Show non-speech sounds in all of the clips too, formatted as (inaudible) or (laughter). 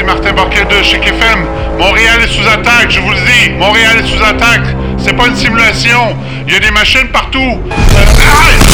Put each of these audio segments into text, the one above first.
Ici Martin Barquet de chez KFM. Montréal est sous attaque, je vous le dis. Montréal est sous attaque. C'est pas une simulation. Il y a des machines partout. Euh, aïe!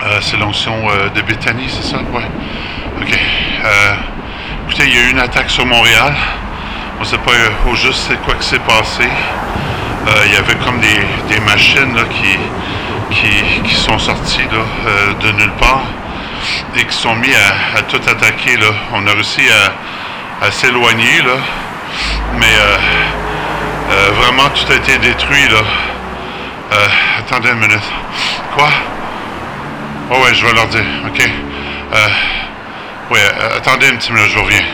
Euh, c'est l'onction euh, de Bethany, c'est ça? Ouais. OK. Euh, écoutez, il y a eu une attaque sur Montréal. On ne sait pas au juste c'est quoi s'est passé. Il y avait comme des, machines qui, sont sorties de nulle part et qui sont mis à, tout attaquer. Là. On a réussi à, s'éloigner, mais vraiment tout a été détruit. Attendez une minute. Quoi? Oh ouais, je vais leur dire. OK. Euh, ouais, euh, attendez une petite minute, je reviens.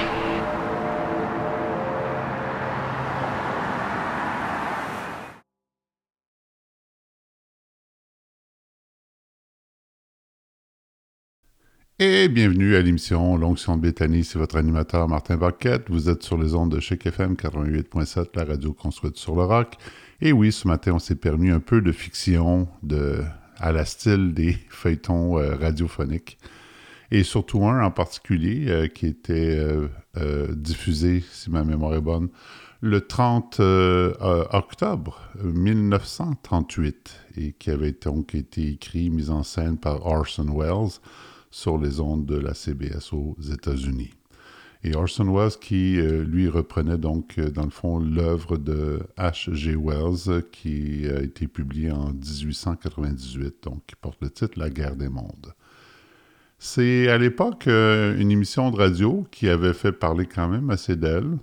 Et bienvenue à l'émission L'Onction de Béthanie, c'est votre animateur Martin Barquette. Vous êtes sur les ondes de Chic FM 88.7, la radio construite sur le rock. Et oui, ce matin, on s'est permis un peu de fiction de, à la style des (laughs) feuilletons euh, radiophoniques. Et surtout un en particulier euh, qui était euh, diffusé, si ma mémoire est bonne, le 30 euh, euh, octobre 1938 et qui avait donc été écrit, mis en scène par Orson Welles sur les ondes de la CBS aux États-Unis. Et Orson Welles qui, euh, lui, reprenait donc, euh, dans le fond, l'œuvre de H.G. Wells qui a été publiée en 1898, donc qui porte le titre La guerre des mondes. C'est à l'époque euh, une émission de radio qui avait fait parler quand même assez d'elle,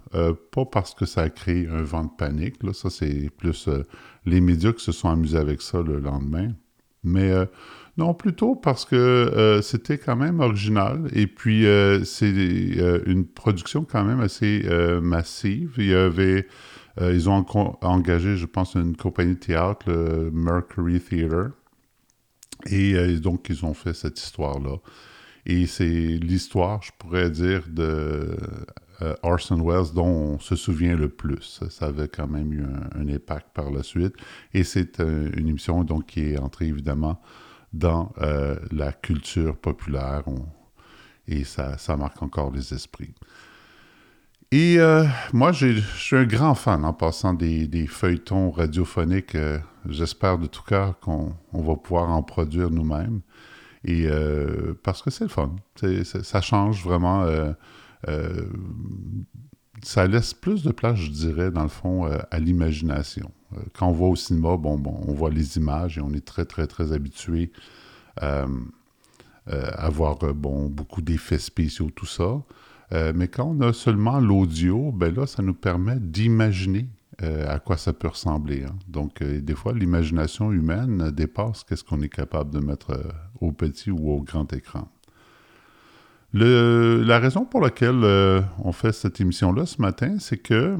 pas parce que ça a créé un vent de panique, là, ça c'est plus les médias qui se sont amusés avec ça le lendemain, mais non, plutôt parce que euh, c'était quand même original et puis euh, c'est euh, une production quand même assez massive. Il y avait, ils ont engagé, je pense, une compagnie de théâtre, le Mercury Theatre, et donc ils ont fait cette histoire-là. Et c'est l'histoire, je pourrais dire, de Orson Welles dont on se souvient le plus. Ça avait quand même eu un, un impact par la suite. Et c'est une émission donc qui est entrée évidemment dans euh, la culture populaire et ça, ça marque encore les esprits. Et euh, moi, je suis un grand fan en passant des, feuilletons radiophoniques. euh, J'espère de tout cœur qu'on on va pouvoir en produire nous-mêmes. Et parce que c'est le fun. Ça change vraiment. Ça laisse plus de place, je dirais, dans le fond, euh, à l'imagination. Euh, quand on va au cinéma, bon, bon, on voit les images et on est très, très, très habitué euh, à voir bon, beaucoup d'effets spéciaux, tout ça. Mais quand on a seulement l'audio, ben là, ça nous permet d'imaginer à quoi ça peut ressembler. hein. Donc, des fois, l'imagination humaine dépasse qu'est-ce qu'on est capable de mettre au petit ou au grand écran. Le- la raison pour laquelle euh, on fait cette émission-là ce matin, c'est que,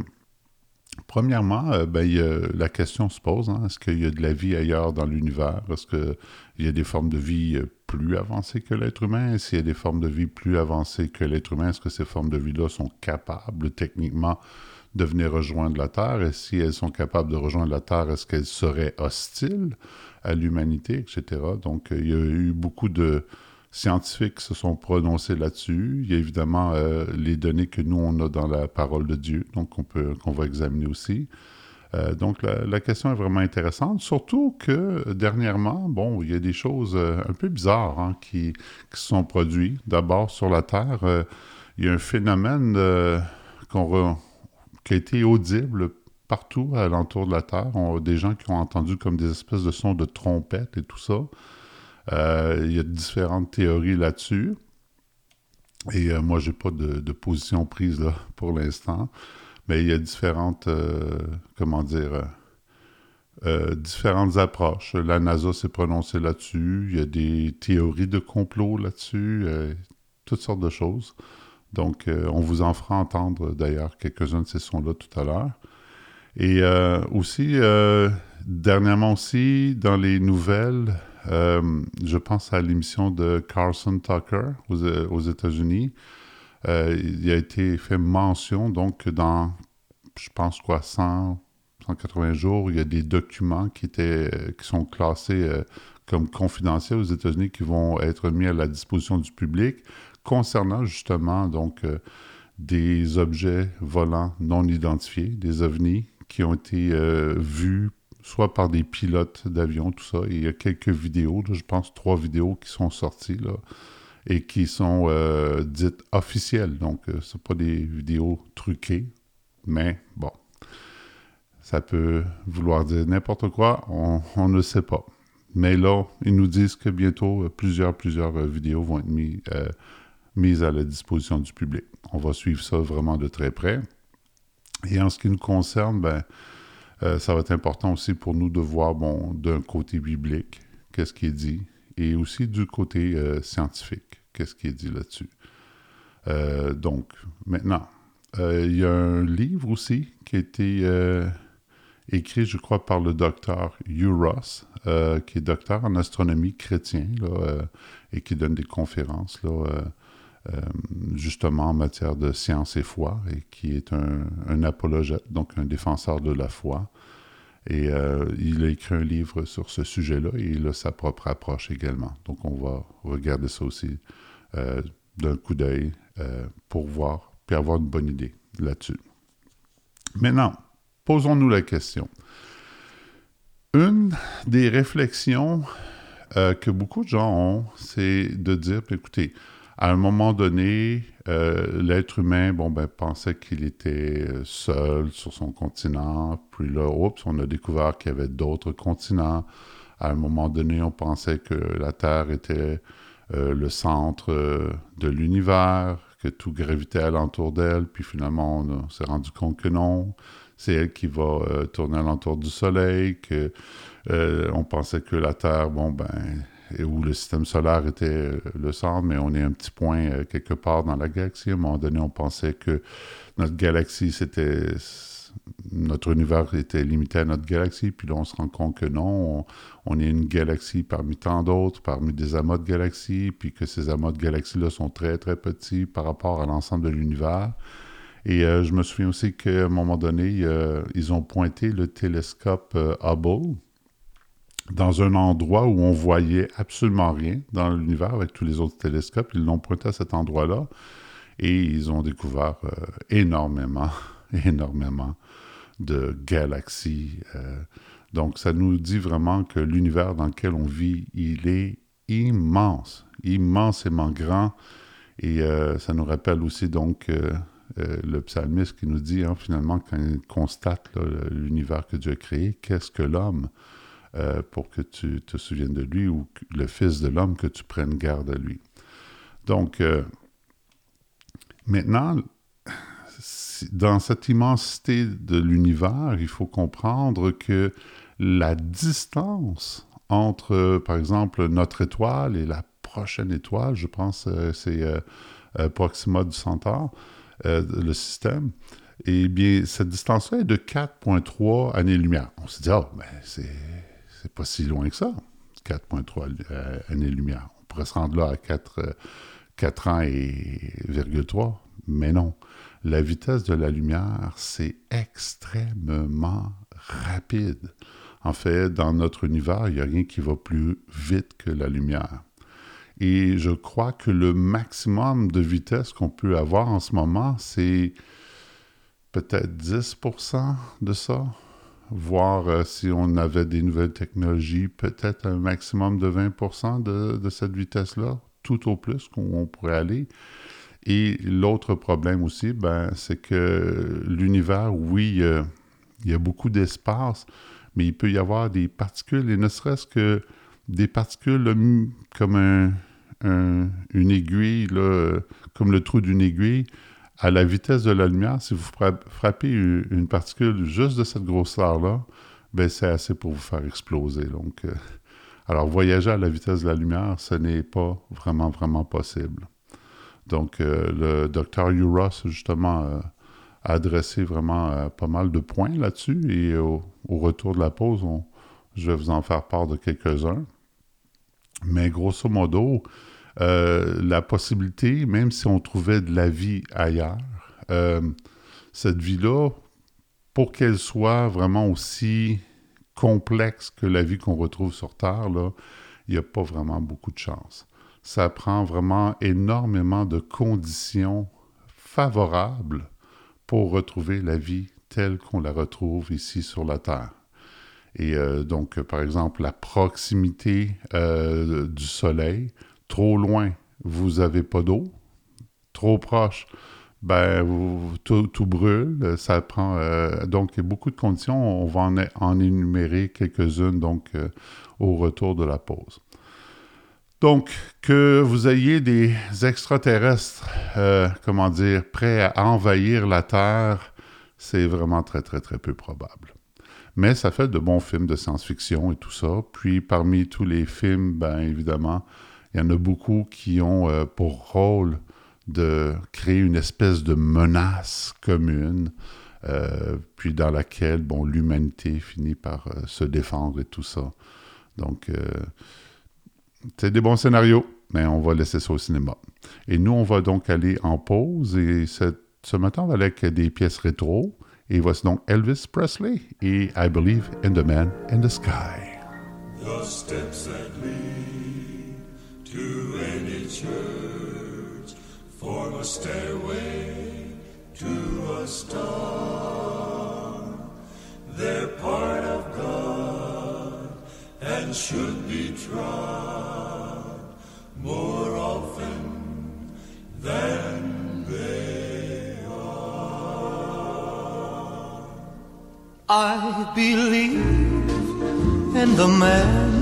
premièrement, euh, ben, a- la question se pose, hein, est-ce qu'il y a de la vie ailleurs dans l'univers? Est-ce qu'il y a des formes de vie euh, plus avancées que l'être humain? S'il y a des formes de vie plus avancées que l'être humain, est-ce que ces formes de vie-là sont capables techniquement de venir rejoindre la Terre? Et si elles sont capables de rejoindre la Terre, est-ce qu'elles seraient hostiles à l'humanité, etc.? Donc, il y a eu beaucoup de scientifiques se sont prononcés là-dessus. Il y a évidemment euh, les données que nous, on a dans la parole de Dieu, donc qu'on va examiner aussi. Euh, donc la, question est vraiment intéressante, surtout que dernièrement, bon, il y a des choses un peu bizarres hein, qui, se sont produites. D'abord, sur la Terre, il y a un phénomène qui a été audible partout à l'entour de la Terre. On des gens qui ont entendu comme des espèces de sons de trompettes et tout ça. Euh, il y a différentes théories là-dessus. Et euh, moi, je n'ai pas de, position prise là pour l'instant. Mais il y a différentes, euh, comment dire, différentes approches. La NASA s'est prononcée là-dessus. Il y a des théories de complot là-dessus. toutes sortes de choses. Donc, on vous en fera entendre d'ailleurs quelques-uns de ces sons-là tout à l'heure. Et aussi, dernièrement aussi, dans les nouvelles, je pense à l'émission de Carson Tucker aux, aux États-Unis. Euh, il a été fait mention, donc, dans, je pense, quoi, 100, 180 jours, il y a des documents qui, étaient, qui sont classés euh, comme confidentiels aux États-Unis qui vont être mis à la disposition du public concernant justement, donc, des objets volants non identifiés, des ovnis qui ont été vus soit par des pilotes d'avion, tout ça. il y a quelques vidéos, je pense trois vidéos qui sont sorties là, et qui sont euh, dites officielles. Donc, ce euh, c'est pas des vidéos truquées, mais bon, ça peut vouloir dire n'importe quoi, on, ne sait pas. Mais là, ils nous disent que bientôt, euh, plusieurs, plusieurs vidéos vont être mises à la disposition du public. On va suivre ça vraiment de très près. Et en ce qui nous concerne, ben, euh, ça va être important aussi pour nous de voir, bon, d'un côté biblique, qu'est-ce qui est dit, et aussi du côté euh, scientifique, qu'est-ce qui est dit là-dessus. Euh, donc, maintenant, il y a un livre aussi qui a été écrit, je crois, par le docteur Hugh Ross, qui est docteur en astronomie chrétien, là, et qui donne des conférences, là, justement en matière de science et foi, et qui est un, apologète, donc un défenseur de la foi. Et euh, il a écrit un livre sur ce sujet-là et il a sa propre approche également. Donc on va regarder ça aussi euh, d'un coup d'œil pour voir, puis avoir une bonne idée là-dessus. Maintenant, posons-nous la question. Une des réflexions que beaucoup de gens ont, c'est de dire, écoutez, à un moment donné, euh, l'être humain, bon, ben, pensait qu'il était euh, seul sur son continent. Puis là, oups, on a découvert qu'il y avait d'autres continents. À un moment donné, on pensait que la Terre était euh, le centre de l'univers, que tout gravitait alentour d'elle. Puis finalement, on, s'est rendu compte que non. C'est elle qui va tourner alentour du Soleil, que on pensait que la Terre, bon, ben, où le système solaire était euh, le centre, mais on est un petit point euh, quelque part dans la galaxie. À un moment donné, on pensait que notre galaxie, c'était. Notre univers était limité à notre galaxie, puis là, on se rend compte que non, on, est une galaxie parmi tant d'autres, parmi des amas de galaxies, puis que ces amas de galaxies-là sont très, très petits par rapport à l'ensemble de l'univers. Et euh, je me souviens aussi qu'à un moment donné, ils ont pointé le télescope Hubble, dans un endroit où on voyait absolument rien dans l'univers avec tous les autres télescopes. Ils l'ont pointé à cet endroit-là et ils ont découvert euh, énormément, (laughs) énormément de galaxies. Euh. donc, ça nous dit vraiment que l'univers dans lequel on vit, il est immense, immensément grand. Et euh, ça nous rappelle aussi donc le psalmiste qui nous dit hein, finalement quand il constate l'univers que Dieu a créé, qu'est-ce que l'homme euh, pour que tu te souviennes de lui ou le Fils de l'homme, que tu prennes garde à lui. Donc, euh, maintenant, dans cette immensité de l'univers, il faut comprendre que la distance entre, par exemple, notre étoile et la prochaine étoile, je pense euh, c'est Proxima du Centaure, le système, eh bien, cette distance-là est de 4,3 années-lumière. On se dit, oh, mais c'est c'est pas si loin que ça, 4,3 euh, années-lumière. On pourrait se rendre là à 4, 4 euh, ans et 3, mais non. La vitesse de la lumière, c'est extrêmement rapide. En fait, dans notre univers, il n'y a rien qui va plus vite que la lumière. Et je crois que le maximum de vitesse qu'on peut avoir en ce moment, c'est peut-être 10% de ça. Voir euh, si on avait des nouvelles technologies, peut-être un maximum de 20% de, de cette vitesse-là, tout au plus qu'on pourrait aller. Et l'autre problème aussi, ben, c'est que l'univers, oui, il y a beaucoup d'espace, mais il peut y avoir des particules, et ne serait-ce que des particules comme une aiguille, comme le trou d'une aiguille, à la vitesse de la lumière, si vous frappez une particule juste de cette grosseur-là, ben c'est assez pour vous faire exploser. Donc, euh, alors, voyager à la vitesse de la lumière, ce n'est pas vraiment, vraiment possible. Donc, euh, le docteur Uros, justement, euh, a adressé vraiment pas mal de points là-dessus. Et au, retour de la pause, je vais vous en faire part de quelques-uns. Mais grosso modo, euh, la possibilité, même si on trouvait de la vie ailleurs, euh, cette vie-là, pour qu'elle soit vraiment aussi complexe que la vie qu'on retrouve sur Terre, il n'y a pas vraiment beaucoup de chance. Ça prend vraiment énormément de conditions favorables pour retrouver la vie telle qu'on la retrouve ici sur la Terre. Et euh, donc, par exemple, la proximité du Soleil, Trop loin, vous n'avez pas d'eau. Trop proche, ben, tout, brûle. Ça prend. Euh, donc, il y a beaucoup de conditions. On va en, énumérer quelques-unes donc euh, au retour de la pause. Donc, que vous ayez des extraterrestres, euh, comment dire, prêts à envahir la Terre, c'est vraiment très, très, très peu probable. Mais ça fait de bons films de science-fiction et tout ça. Puis, parmi tous les films, ben, évidemment, il y en a beaucoup qui ont euh, pour rôle de créer une espèce de menace commune, euh, puis dans laquelle bon, l'humanité finit par euh, se défendre et tout ça. Donc, c'est des bons scénarios, mais on va laisser ça au cinéma. Et nous, on va donc aller en pause, et ce matin, on va aller avec des pièces rétro. Et voici donc Elvis Presley et I Believe in the Man in the Sky. To any church form a stairway to a star. They're part of God and should be trod more often than they are. I believe in the man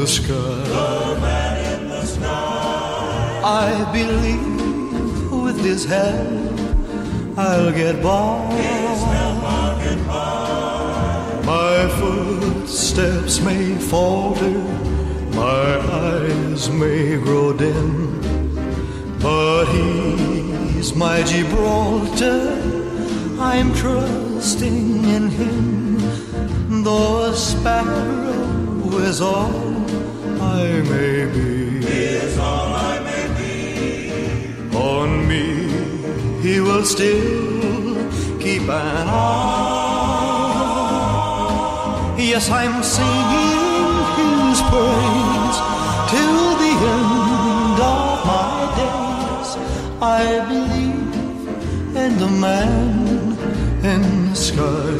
the sky. The man in the sky. I believe with his help I'll get by. His help I'll get by. My footsteps may falter, my eyes may grow dim, but he's my Gibraltar. I'm trusting in him, though a sparrow is all I may be. Is all I may be. On me, He will still keep an eye. Yes, I'm singing His praise till the end of my days. I believe in the man in the sky.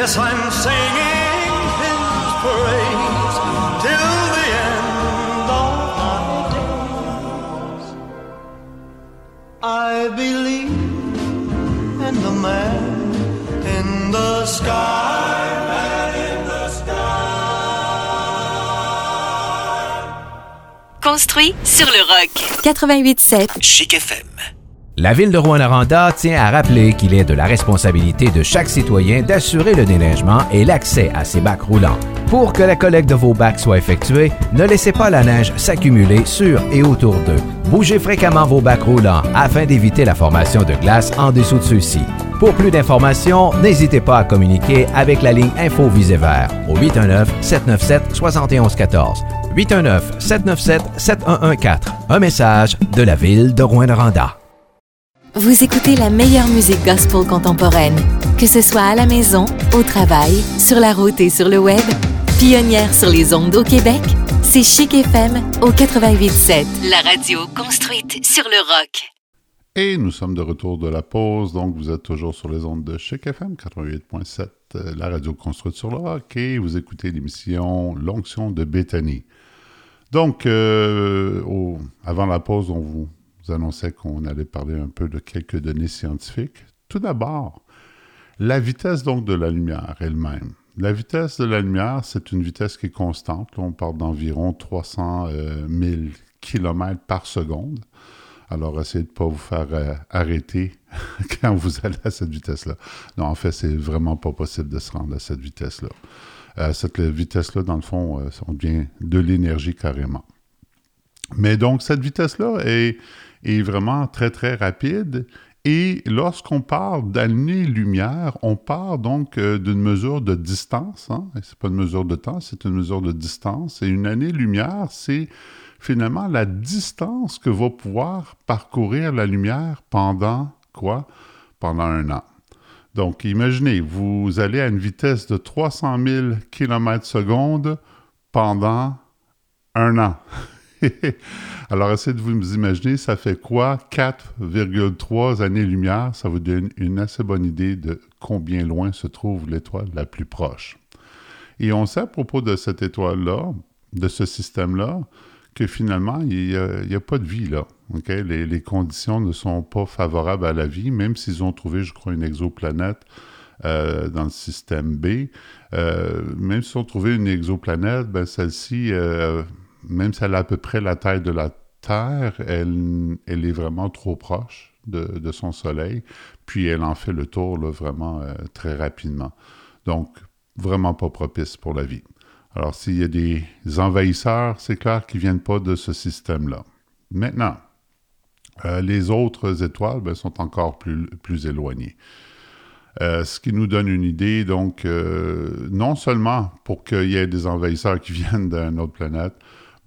Yes, I'm singing his praise till the end of my days. I believe in the man in the sky. construit sur le rock. 88.7 Chic FM. La ville de Rouen-Noranda tient à rappeler qu'il est de la responsabilité de chaque citoyen d'assurer le déneigement et l'accès à ses bacs roulants. Pour que la collecte de vos bacs soit effectuée, ne laissez pas la neige s'accumuler sur et autour d'eux. Bougez fréquemment vos bacs roulants afin d'éviter la formation de glace en dessous de ceux-ci. Pour plus d'informations, n'hésitez pas à communiquer avec la ligne Info Vert au 819-797-7114. 819-797-7114. Un message de la ville de Rouen-Noranda. Vous écoutez la meilleure musique gospel contemporaine, que ce soit à la maison, au travail, sur la route et sur le web. Pionnière sur les ondes au Québec, c'est Chic FM au 88.7. La radio construite sur le rock. Et nous sommes de retour de la pause, donc vous êtes toujours sur les ondes de Chic FM 88.7, euh, la radio construite sur le rock, et vous écoutez l'émission L'onction de Béthanie. Donc, euh, avant la pause, on vous, annonçait qu'on allait parler un peu de quelques données scientifiques. Tout d'abord, la vitesse donc de la lumière elle-même. La vitesse de la lumière, c'est une vitesse qui est constante. on parle d'environ 300 000 km par seconde. Alors, essayez de ne pas vous faire euh, arrêter (laughs) quand vous allez à cette vitesse-là. Non, en fait, c'est vraiment pas possible de se rendre à cette vitesse-là. Euh, cette vitesse-là, dans le fond, euh, on devient de l'énergie carrément. Mais donc, cette vitesse-là est, est, vraiment très, très rapide. Et lorsqu'on parle d'année-lumière, on parle donc euh, d'une mesure de distance. Hein? Ce n'est pas une mesure de temps, c'est une mesure de distance. Et une année-lumière, c'est finalement la distance que va pouvoir parcourir la lumière pendant quoi? Pendant un an. Donc, imaginez, vous allez à une vitesse de 300 000 km secondes pendant un an. (laughs) Alors, essayez de vous imaginer, ça fait quoi? 4,3 années-lumière. Ça vous donne une assez bonne idée de combien loin se trouve l'étoile la plus proche. Et on sait à propos de cette étoile-là, de ce système-là, que finalement, il n'y a, pas de vie là. Les, conditions ne sont pas favorables à la vie, même s'ils ont trouvé, je crois, une exoplanète euh, dans le système B. Euh, même s'ils ont trouvé une exoplanète, ben, celle-ci, euh, même si elle a à peu près la taille de la Terre, elle, est vraiment trop proche de, son Soleil, puis elle en fait le tour vraiment très rapidement. Donc, vraiment pas propice pour la vie. Alors, s'il y a des envahisseurs, c'est clair qu'ils ne viennent pas de ce système-là. Maintenant, euh, les autres étoiles ben, sont encore plus, éloignées. Euh, ce qui nous donne une idée, donc, euh, non seulement pour qu'il y ait des envahisseurs qui (laughs) viennent d'une autre planète,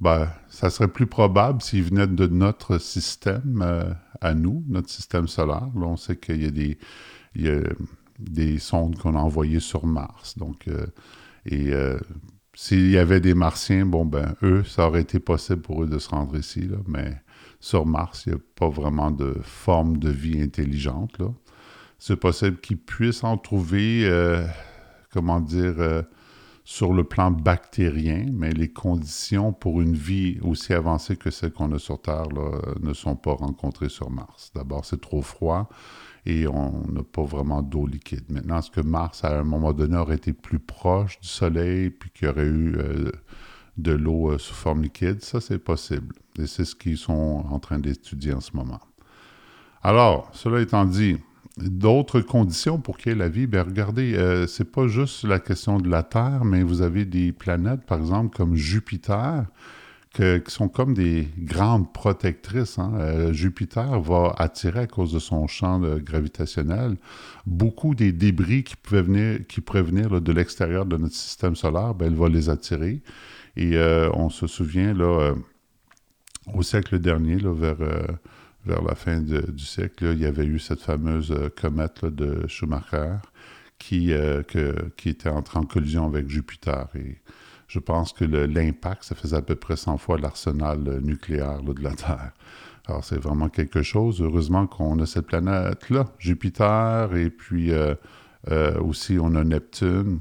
ben, ça serait plus probable s'ils venaient de notre système à nous, notre système solaire. Là, on sait qu'il y a des, il y a des sondes qu'on a envoyées sur Mars. Donc, et s'il y avait des Martiens, bon, ben, eux, ça aurait été possible pour eux de se rendre ici, là, mais sur Mars, il n'y a pas vraiment de forme de vie intelligente. Là. C'est possible qu'ils puissent en trouver, euh, comment dire, euh, sur le plan bactérien, mais les conditions pour une vie aussi avancée que celle qu'on a sur Terre ne sont pas rencontrées sur Mars. D'abord, c'est trop froid et on n'a pas vraiment d'eau liquide. Maintenant, est-ce que Mars, à un moment donné, aurait été plus proche du Soleil, puis qu'il y aurait eu euh, de l'eau euh, sous forme liquide? Ça, c'est possible. Et c'est ce qu'ils sont en train d'étudier en ce moment. Alors, cela étant dit, d'autres conditions pour qu'il y ait la vie, bien regardez, euh, c'est pas juste la question de la Terre, mais vous avez des planètes, par exemple, comme Jupiter, qui sont comme des grandes protectrices. Hein. Euh, Jupiter va attirer à cause de son champ gravitationnel beaucoup des débris qui, pouvaient venir, qui pourraient venir de l'extérieur de notre système solaire. Ben, elle va les attirer. Et euh, on se souvient, là, euh, au siècle dernier, là, vers, vers la fin du siècle, il y avait eu cette fameuse comète de Schumacher qui, qui était entrée en collision avec Jupiter. Et je pense que l'impact, ça faisait à peu près 100 fois l'arsenal euh, nucléaire de la Terre. Alors, c'est vraiment quelque chose. Heureusement qu'on a cette planète-là, Jupiter, et puis euh, euh, aussi on a Neptune,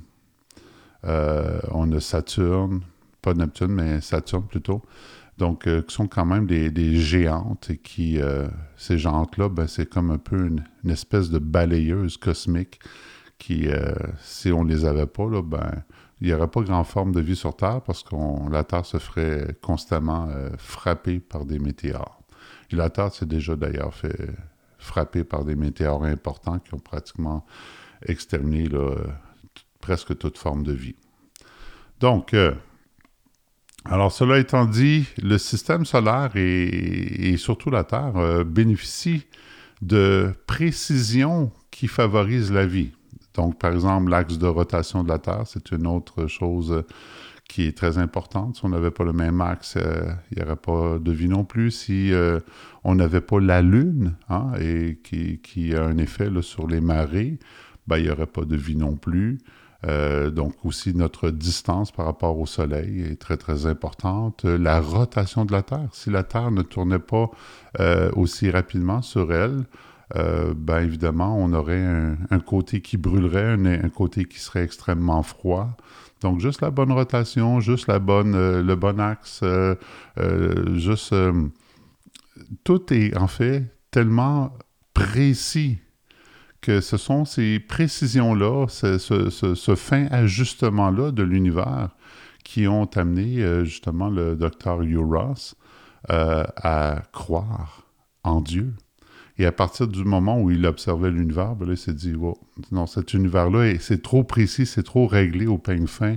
on a Saturne, pas Neptune, mais Saturne plutôt. Donc, qui sont quand même des, géantes et qui, ces géantes-là, ben, c'est comme un peu une, espèce de balayeuse cosmique qui, si on ne les avait pas, là, ben, il n'y aurait pas grand forme de vie sur Terre parce que la Terre se ferait constamment euh, frapper par des météores. Et la Terre s'est déjà d'ailleurs fait frapper par des météores importants qui ont pratiquement exterminé presque toute forme de vie. Donc, euh, alors cela étant dit, le système solaire et, surtout la Terre bénéficient de précision qui favorise la vie. Donc, par exemple, l'axe de rotation de la Terre, c'est une autre chose qui est très importante. Si on n'avait pas le même axe, euh, il n'y aurait pas de vie non plus. Si euh, on n'avait pas la Lune, hein, et qui, a un effet sur les marées, ben, il n'y aurait pas de vie non plus. Euh, donc aussi notre distance par rapport au Soleil est très très importante. La rotation de la Terre, si la Terre ne tournait pas aussi rapidement sur elle, ben évidemment on aurait un, côté qui brûlerait, un, côté qui serait extrêmement froid. Donc, juste la bonne rotation, juste la bonne, euh, le bon axe, euh, euh, juste... tout est en fait tellement précis que ce sont ces précisions-là, ce, fin ajustement-là de l'univers qui ont amené justement le docteur Hugh Ross à croire en Dieu. Et à partir du moment où il observait l'univers, ben il s'est dit, non, cet univers-là, c'est trop précis, c'est trop réglé au peigne fin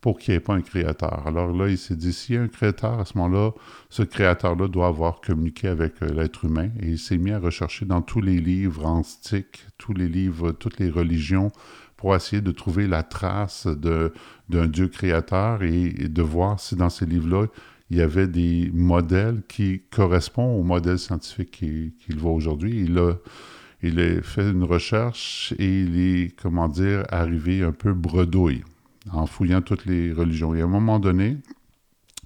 pour qu'il n'y ait pas un créateur. Alors là, il s'est dit, s'il y a un créateur, à ce moment-là, ce créateur-là doit avoir communiqué avec euh, l'être humain. Et il s'est mis à rechercher dans tous les livres antiques, tous les livres, toutes les religions, pour essayer de trouver la trace d'un Dieu créateur et, de voir si dans ces livres-là, il y avait des modèles qui correspondent aux modèles scientifiques qu'il voit aujourd'hui. Il a, il a fait une recherche et il est, comment dire, arrivé un peu bredouille en fouillant toutes les religions. Et à un moment donné,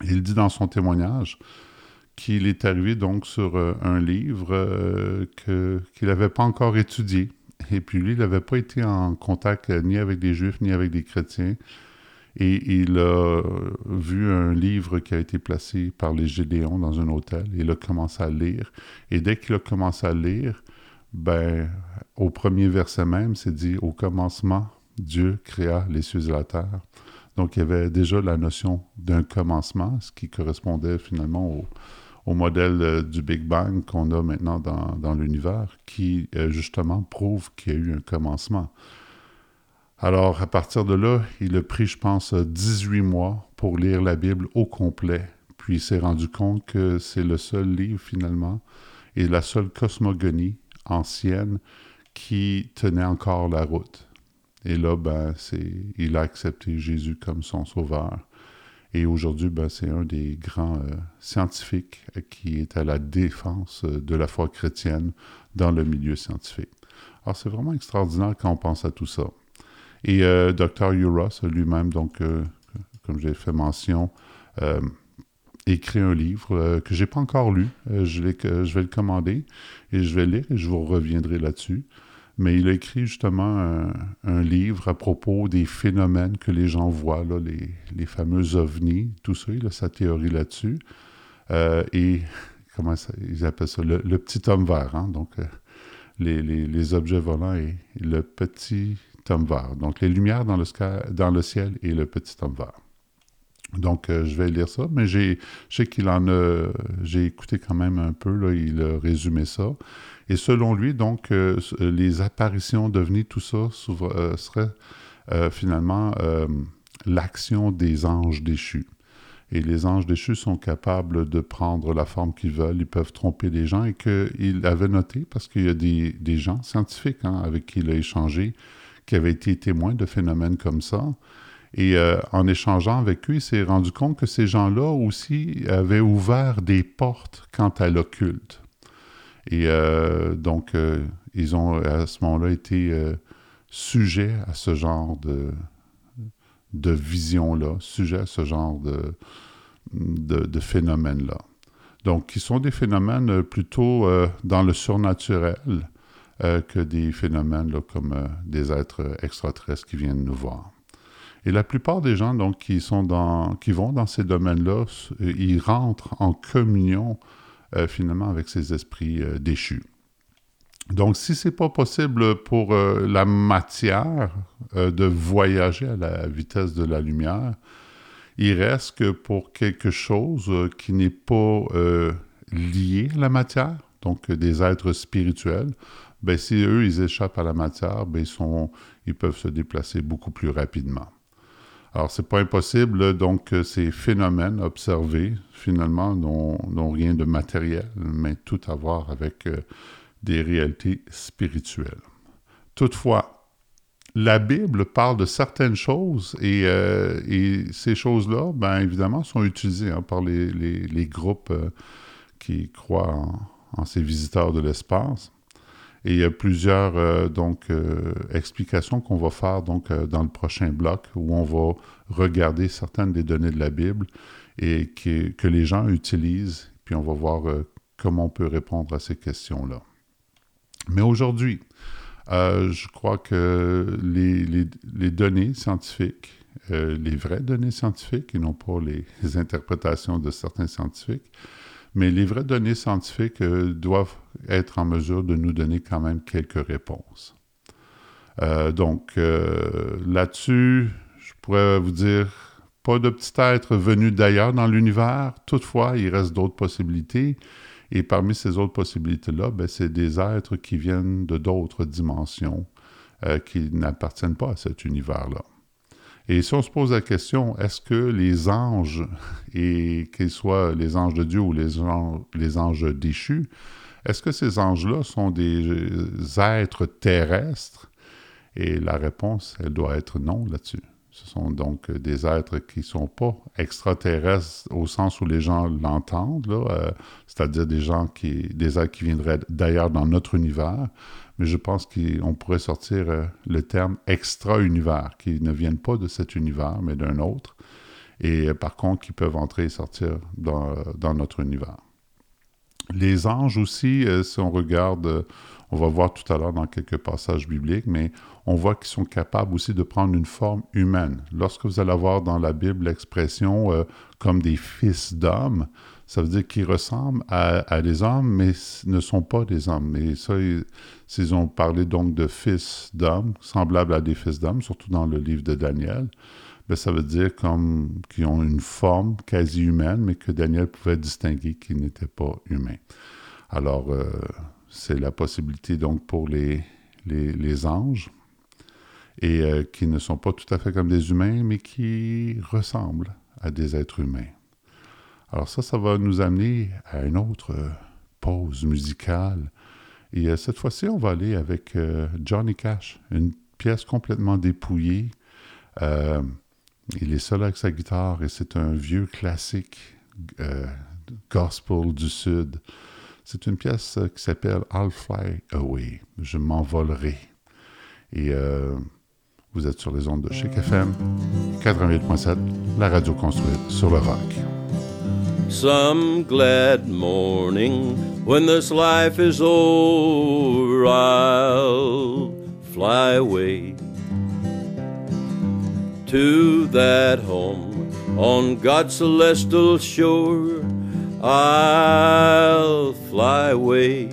il dit dans son témoignage qu'il est arrivé donc sur euh, un livre euh, qu'il n'avait pas encore étudié. Et puis lui, il n'avait pas été en contact ni avec des juifs ni avec des chrétiens. Et il a vu un livre qui a été placé par les Gédéons dans un hôtel. Il a commencé à lire. Et dès qu'il a commencé à lire, ben, au premier verset même, c'est dit Au commencement, Dieu créa les cieux et la terre. Donc, il y avait déjà la notion d'un commencement, ce qui correspondait finalement au, modèle euh, du Big Bang qu'on a maintenant dans, l'univers, qui euh, justement prouve qu'il y a eu un commencement. Alors, à partir de là, il a pris, je pense, 18 mois pour lire la Bible au complet. Puis il s'est rendu compte que c'est le seul livre, finalement, et la seule cosmogonie ancienne qui tenait encore la route. Et là, ben, il a accepté Jésus comme son sauveur. Et aujourd'hui, ben, c'est un des grands euh, scientifiques qui est à la défense de la foi chrétienne dans le milieu scientifique. Alors, c'est vraiment extraordinaire quand on pense à tout ça. Et euh, Dr. Ross lui-même, donc, euh, comme j'ai fait mention, euh, écrit un livre que j'ai pas encore lu. je, je, vais le commander et je vais lire et je vous reviendrai là-dessus. Mais il a écrit justement un, livre à propos des phénomènes que les gens voient, là, les, fameux ovnis, tout ça, il a sa théorie là-dessus. et (laughs) comment ils appellent ça, le, petit homme vert, hein? donc les, les, objets volants et le petit homme vert. Donc, les lumières dans le, ciel et le petit homme vert. Donc, euh, je vais lire ça, mais je sais qu'il en a, j'ai écouté quand même un peu, il a résumé ça. Et selon lui, donc, euh, les apparitions devenues, tout ça euh, serait finalement l'action des anges déchus. Et les anges déchus sont capables de prendre la forme qu'ils veulent, ils peuvent tromper les gens, et qu'il avait noté, parce qu'il y a des, gens scientifiques hein, avec qui il a échangé, qui avaient été témoins de phénomènes comme ça. Et euh, en échangeant avec eux, il s'est rendu compte que ces gens-là aussi avaient ouvert des portes quant à l'occulte. Et euh, donc, euh, ils ont à ce moment-là été sujets à ce genre de, de vision-là, sujets à ce genre de, de, de phénomènes-là. Donc, qui sont des phénomènes plutôt dans le surnaturel, euh, que des phénomènes comme euh, des êtres extraterrestres qui viennent nous voir. Et la plupart des gens donc, qui, sont dans, qui vont dans ces domaines-là, euh, ils rentrent en communion finalement avec ces esprits déchus. Donc, si ce n'est pas possible pour la matière de voyager à la vitesse de la lumière, il reste que pour quelque chose qui n'est pas lié à la matière, donc des êtres spirituels, ben, si eux, ils échappent à la matière, ben, sont, ils peuvent se déplacer beaucoup plus rapidement. Alors, c'est pas impossible, donc, que ces phénomènes observés, finalement, n'ont rien de matériel, mais tout à voir avec euh, des réalités spirituelles. Toutefois, la Bible parle de certaines choses et, euh, ces choses-là, bien évidemment, sont utilisées hein, par les, groupes euh, qui croient en, ces visiteurs de l'espace. Et il y a plusieurs euh, donc, explications qu'on va faire donc, dans le prochain bloc où on va regarder certaines des données de la Bible et que les gens utilisent, puis on va voir comment on peut répondre à ces questions-là. Mais aujourd'hui, euh, je crois que les, données scientifiques, euh, les vraies données scientifiques et non pas les, interprétations de certains scientifiques, mais les vraies données scientifiques euh, doivent être en mesure de nous donner quand même quelques réponses. donc là-dessus, je pourrais vous dire, pas de petit être venu d'ailleurs dans l'univers, toutefois, il reste d'autres possibilités. Et parmi ces autres possibilités-là, ben, c'est des êtres qui viennent de d'autres dimensions, euh, qui n'appartiennent pas à cet univers-là. Et si on se pose la question, est-ce que les anges, (laughs) et qu'ils soient les anges de Dieu ou les les anges déchus, est-ce que ces anges-là sont des êtres terrestres? Et la réponse, elle doit être non là-dessus. Ce sont donc des êtres qui ne sont pas extraterrestres au sens où les gens l'entendent, euh, c'est-à-dire des gens qui, des êtres qui viendraient d'ailleurs dans notre univers. Mais je pense qu'on pourrait sortir euh, le terme extra-univers, qui ne viennent pas de cet univers, mais d'un autre. Et euh, par contre, qui peuvent entrer et sortir dans notre univers. Les anges aussi, si on regarde on va voir tout à l'heure dans quelques passages bibliques, mais on voit qu'ils sont capables aussi de prendre une forme humaine. Lorsque vous allez avoir dans la Bible l'expression euh, comme des fils d'hommes, ça veut dire qu'ils ressemblent à, des hommes, mais ne sont pas des hommes. Mais ça, s'ils ont parlé donc de fils d'hommes, semblables à des fils d'hommes, surtout dans le livre de Daniel, ben, ça veut dire comme qu'ils ont une forme quasi humaine, mais que Daniel pouvait distinguer qu'ils n'étaient pas humains. Alors, euh, c'est la possibilité donc pour les, les, anges, et euh, qui ne sont pas tout à fait comme des humains, mais qui ressemblent à des êtres humains. Alors ça, ça va nous amener à une autre pause musicale. Et euh, cette fois-ci, on va aller avec euh, Johnny Cash, une pièce complètement dépouillée. il est seul avec sa guitare et c'est un vieux classique gospel du Sud. C'est une pièce euh, qui s'appelle I'll Fly Away. Je m'envolerai. Et euh, vous êtes sur les ondes de Chic FM 88.7, la radio construite sur le rock. Some glad morning when this life is over, I'll fly away to that home on God's celestial shore. I'll fly away.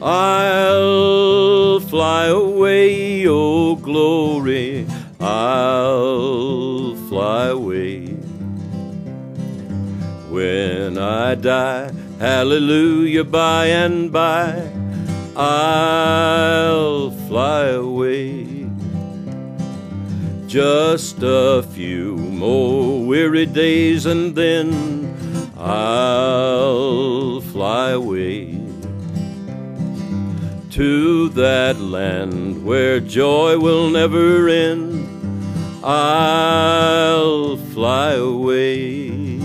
I'll fly away, oh glory, I'll fly away. When I die, hallelujah, by and by, I'll fly away. Just a few more weary days and then I'll fly away to that land where joy will never end. I'll fly away.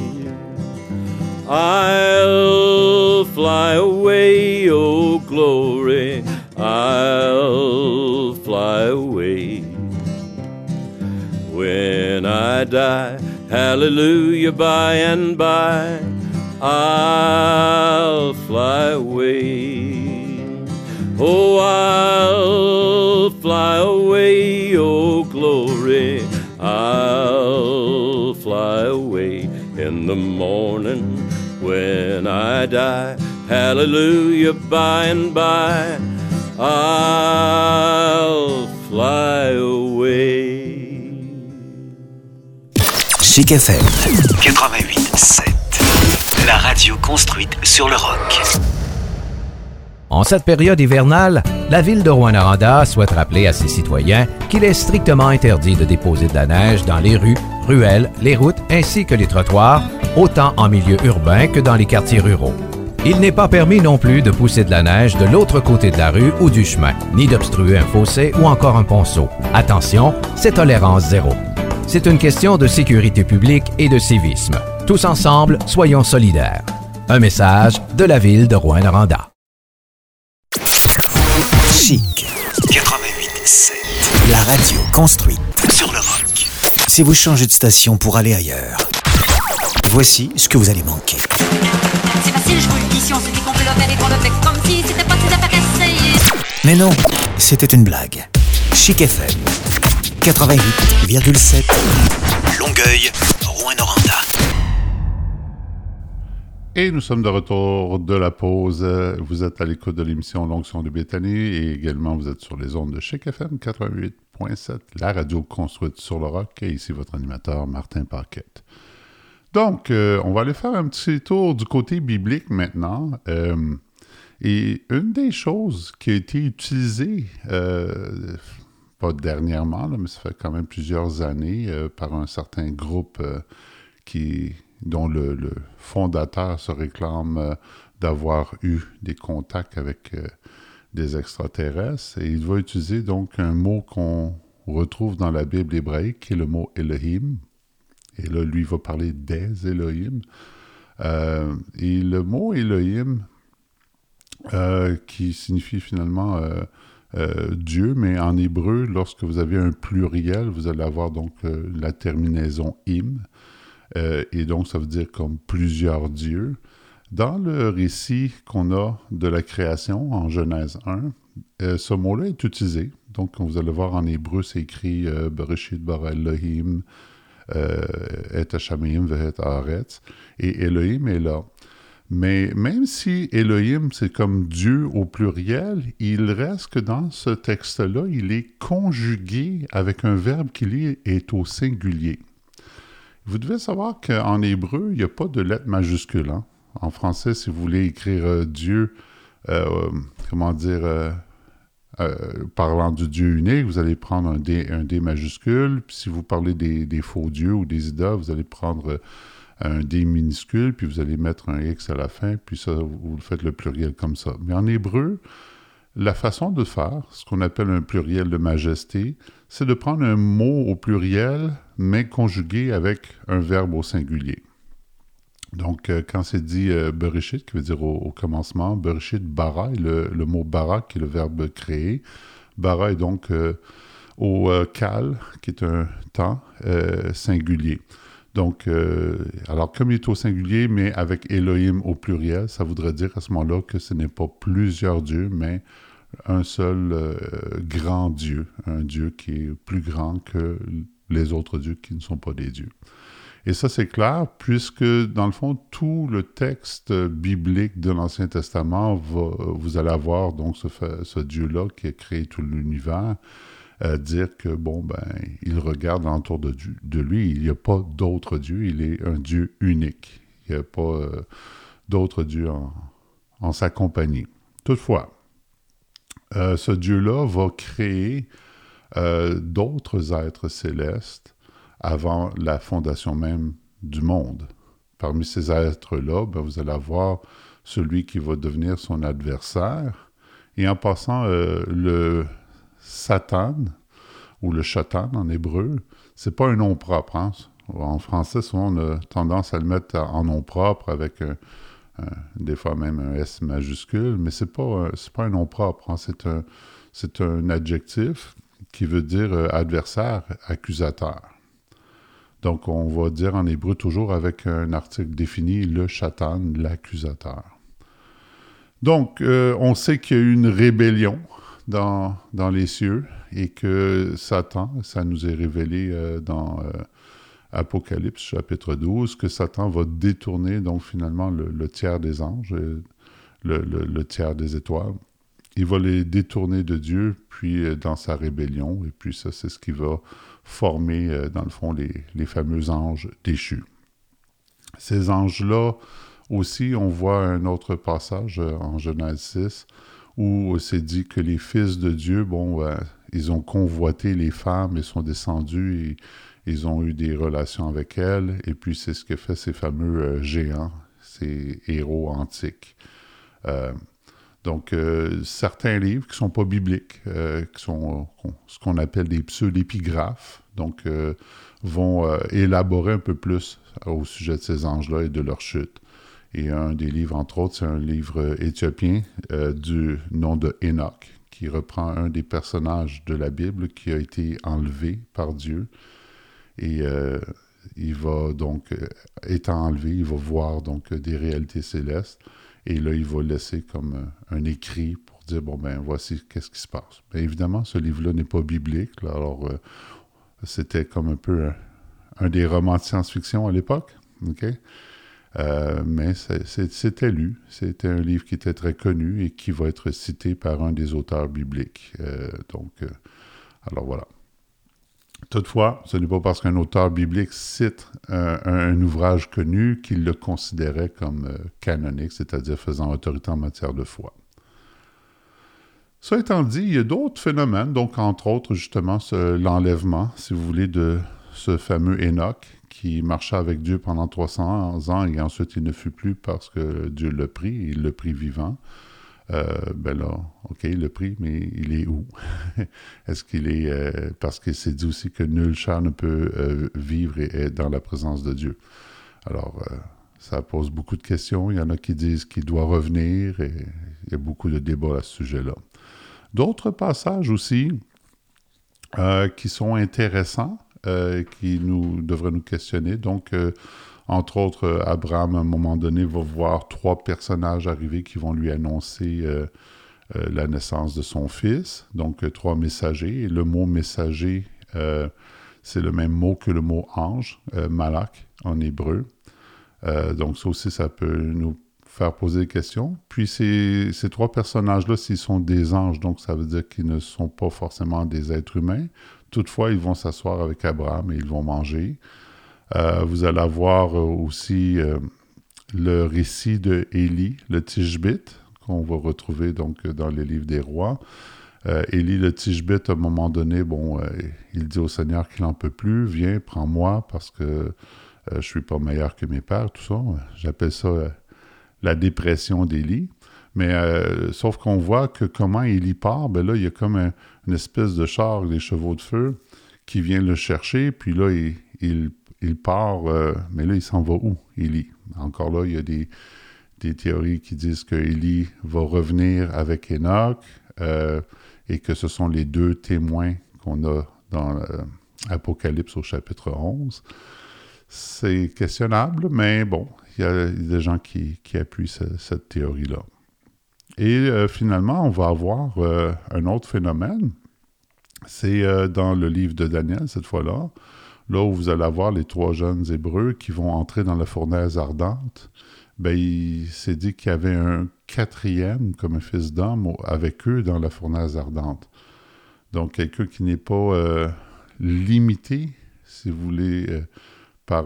I'll fly away, oh glory. I'll fly away when I die. Hallelujah, by and by, I'll fly away. Oh, I'll fly away, oh, glory, I'll fly away in the morning when I die. Hallelujah, by and by, I'll fly away. Chic FM 88.7. La radio construite sur le rock. En cette période hivernale, la ville de Rouen-Noranda souhaite rappeler à ses citoyens qu'il est strictement interdit de déposer de la neige dans les rues, ruelles, les routes ainsi que les trottoirs, autant en milieu urbain que dans les quartiers ruraux. Il n'est pas permis non plus de pousser de la neige de l'autre côté de la rue ou du chemin, ni d'obstruer un fossé ou encore un ponceau. Attention, c'est tolérance zéro. C'est une question de sécurité publique et de civisme. Tous ensemble, soyons solidaires. Un message de la ville de Rouen-Noranda. Chic 88.7. La radio construite sur le rock. Si vous changez de station pour aller ailleurs, voici ce que vous allez manquer. C'est facile, je vous le dis, si on se dit qu'on veut faire et qu'on le fait comme si c'était pas tout à fait essayé. Mais non, c'était une blague. Chic FM 88,7. Longueuil, Rouen-Noranda. Et nous sommes de retour de la pause. Vous êtes à l'écoute de l'émission L'Onction de Béthanie et également vous êtes sur les ondes de Chic FM 88.7, la radio construite sur le rock. Et ici votre animateur Martin Paquette. Donc, euh, on va aller faire un petit tour du côté biblique maintenant. Euh, et une des choses qui a été utilisée, euh, pas dernièrement, là, mais ça fait quand même plusieurs années, par un certain groupe qui, dont le, fondateur se réclame euh, d'avoir eu des contacts avec euh, des extraterrestres. Et il va utiliser donc un mot qu'on retrouve dans la Bible hébraïque, qui est le mot Elohim. Et là, lui va parler des Elohim. Euh, et le mot Elohim, qui signifie finalement Dieu, mais en hébreu, lorsque vous avez un pluriel, vous allez avoir donc la terminaison im, euh, et donc ça veut dire comme plusieurs dieux. Dans le récit qu'on a de la création en Genèse 1, euh, ce mot-là est utilisé. Donc, vous allez voir en hébreu, c'est écrit euh, Bereshit Elohim, euh, et Hashamayim vehet haaretz. Et Elohim est là. Mais même si Elohim, c'est comme Dieu au pluriel, il reste que dans ce texte-là, il est conjugué avec un verbe qui, est au singulier. Vous devez savoir qu'en hébreu, il n'y a pas de lettre majuscule. hein. En français, si vous voulez écrire euh, Dieu, euh, comment dire, euh, parlant du Dieu unique, vous allez prendre un D, majuscule. Puis si vous parlez des, des faux dieux ou des idoles, vous allez prendre un D minuscule, puis vous allez mettre un X à la fin, puis ça, vous faites le pluriel comme ça. Mais en hébreu, la façon de faire, ce qu'on appelle un pluriel de majesté, c'est de prendre un mot au pluriel, mais conjugué avec un verbe au singulier. Donc, euh, quand c'est dit euh, Bereshit, qui veut dire au, commencement, Bereshit bara, et le, mot bara, qui est le verbe créer. Bara est donc euh, au euh, kal, qui est un temps euh, singulier. Donc, euh, alors comme il est au singulier, mais avec Elohim au pluriel, ça voudrait dire à ce moment-là que ce n'est pas plusieurs dieux, mais un seul euh, grand Dieu, un Dieu qui est plus grand que les autres dieux qui ne sont pas des dieux. Et ça, c'est clair, puisque dans le fond, tout le texte biblique de l'Ancien Testament, va, vous allez avoir donc ce, ce Dieu-là qui a créé tout l'univers, euh, dire que, bon, ben, il regarde autour de, Dieu- de lui, il n'y a pas d'autre Dieu, il est un Dieu unique. Il n'y a pas euh, d'autre Dieu en, en sa compagnie. Toutefois, euh, ce Dieu-là va créer euh, d'autres êtres célestes avant la fondation même du monde. Parmi ces êtres-là, ben, vous allez avoir celui qui va devenir son adversaire. Et en passant, euh, le Satan, ou le Shatan en hébreu, c'est pas un nom propre. hein. En français, souvent, on a tendance à le mettre en nom propre avec des fois même un S majuscule, mais c'est pas, c'est pas un nom propre. hein. C'est un, c'est un adjectif qui veut dire euh, adversaire, accusateur. Donc, on va dire en hébreu toujours avec un article défini, le chatan, l'accusateur. Donc, euh, on sait qu'il y a eu une rébellion dans, les cieux et que Satan, ça nous est révélé euh, dans Apocalypse chapitre 12, que Satan va détourner donc finalement le, tiers des anges, le tiers des étoiles. Il va les détourner de Dieu, puis euh, dans sa rébellion, et puis ça, c'est ce qui va former, euh, dans le fond, les, fameux anges déchus. Ces anges-là, aussi, on voit un autre passage euh, en Genèse 6, où c'est dit que les fils de Dieu, bon, ils ont convoité les femmes et sont descendus ils ont eu des relations avec elles, et puis c'est ce que fait ces fameux géants. ces héros antiques. Donc, certains livres qui ne sont pas bibliques, qui sont ce qu'on appelle des pseudépigraphes, donc vont élaborer un peu plus au sujet de ces anges-là et de leur chute. Et un des livres, entre autres, c'est un livre éthiopien du nom de Enoch, qui reprend un des personnages de la Bible qui a été enlevé par Dieu. Et euh, il va donc, euh, étant enlevé, il va voir donc des réalités célestes. Et là, il va laisser comme euh, un, écrit pour dire, bon, ben voici qu'est-ce qui se passe. Bien évidemment, ce livre-là n'est pas biblique. alors, c'était comme un peu un, des romans de science-fiction à l'époque. Euh, mais c'était lu. C'était un livre qui était très connu et qui va être cité par un des auteurs bibliques. Euh, donc, euh, alors voilà. Toutefois, ce n'est pas parce qu'un auteur biblique cite un, ouvrage connu qu'il le considérait comme canonique, c'est-à-dire faisant autorité en matière de foi. Ça étant dit, il y a d'autres phénomènes, donc entre autres justement l'enlèvement, si vous voulez, de ce fameux Enoch, qui marcha avec Dieu pendant 300 ans et ensuite il ne fut plus parce que Dieu l'a pris, il l'a pris vivant. Euh, ben là, OK, il l'a pris, mais il est où? (laughs) Est-ce qu'il est... Euh, parce qu'il s'est dit aussi que nul chat ne peut euh, vivre et être dans la présence de Dieu. Alors, ça pose beaucoup de questions. Il y en a qui disent qu'il doit revenir et il y a beaucoup de débats à ce sujet-là. D'autres passages aussi qui sont intéressants. Euh, qui nous devrait nous questionner. Donc, euh, entre autres, Abraham, à un moment donné, va voir trois personnages arriver qui vont lui annoncer euh, la naissance de son fils. Donc, trois messagers. Et le mot messager, c'est le même mot que le mot ange, malak, en hébreu. donc, ça aussi, ça peut nous faire poser des questions. Puis ces, ces trois personnages-là, s'ils sont des anges, donc ça veut dire qu'ils ne sont pas forcément des êtres humains. Toutefois, ils vont s'asseoir avec Abraham et ils vont manger. Euh, vous allez avoir euh, aussi euh, le récit de Élie, le Tishbit, qu'on va retrouver donc dans les livres des rois. Élie, le Tishbit, à un moment donné, bon, il dit au Seigneur qu'il n'en peut plus, viens, prends-moi parce que je suis pas meilleur que mes pères, tout ça. J'appelle ça la dépression d'Élie. Mais sauf qu'on voit que comment y part, ben là, il y a comme une espèce de char, des chevaux de feu, qui vient le chercher, puis là, il, il, part, euh, mais là, il s'en va où, Élie? Encore là, il y a des, théories qui disent que Élie va revenir avec Enoch, euh, et que ce sont les deux témoins qu'on a dans Apocalypse au chapitre 11. C'est questionnable, mais bon, il y a des gens qui, appuient cette théorie-là. Et euh, finalement, on va avoir euh, un autre phénomène. C'est euh, dans le livre de Daniel, cette fois-là, là où vous allez avoir les trois jeunes Hébreux qui vont entrer dans la fournaise ardente. Ben, il s'est dit qu'il y avait un quatrième, comme un fils d'homme, avec eux dans la fournaise ardente. Donc, quelqu'un qui n'est pas limité, si vous voulez, par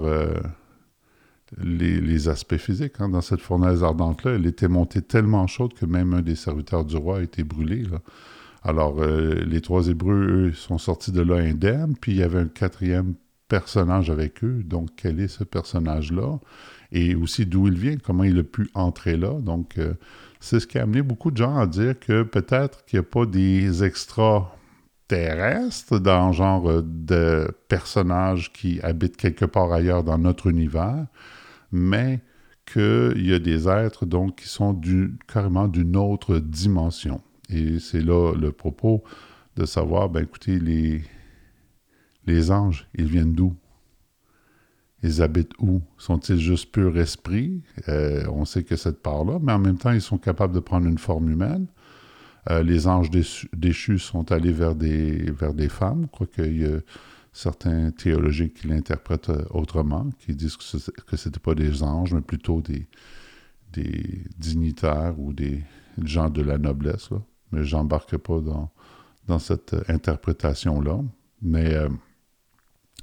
les, aspects physiques. Hein. Dans cette fournaise ardente-là, elle était montée tellement chaude que même un des serviteurs du roi a été brûlé. Alors, euh, les trois Hébreux, eux, sont sortis de là indemnes, puis il y avait un quatrième personnage avec eux. Donc, quel est ce personnage-là? Et aussi d'où il vient, comment il a pu entrer là. Donc, euh, c'est ce qui a amené beaucoup de gens à dire que peut-être qu'il n'y a pas des extra terrestres dans le genre de personnages qui habitent quelque part ailleurs dans notre univers, mais qu'il y a des êtres donc qui sont carrément d'une autre dimension. Et c'est là le propos de savoir, ben écoutez, les, les anges, ils viennent d'où? Ils habitent où? Sont-ils juste pur esprit? Euh, on sait que cette part-là, mais en même temps, ils sont capables de prendre une forme humaine. Euh, les anges déchus, sont allés vers des, vers des femmes, quoique y a certains théologiens qui l'interprètent euh, autrement, qui disent que ce n'était pas des anges, mais plutôt des, dignitaires ou des gens de la noblesse. Mais je n'embarque pas dans, cette euh, interprétation-là. Mais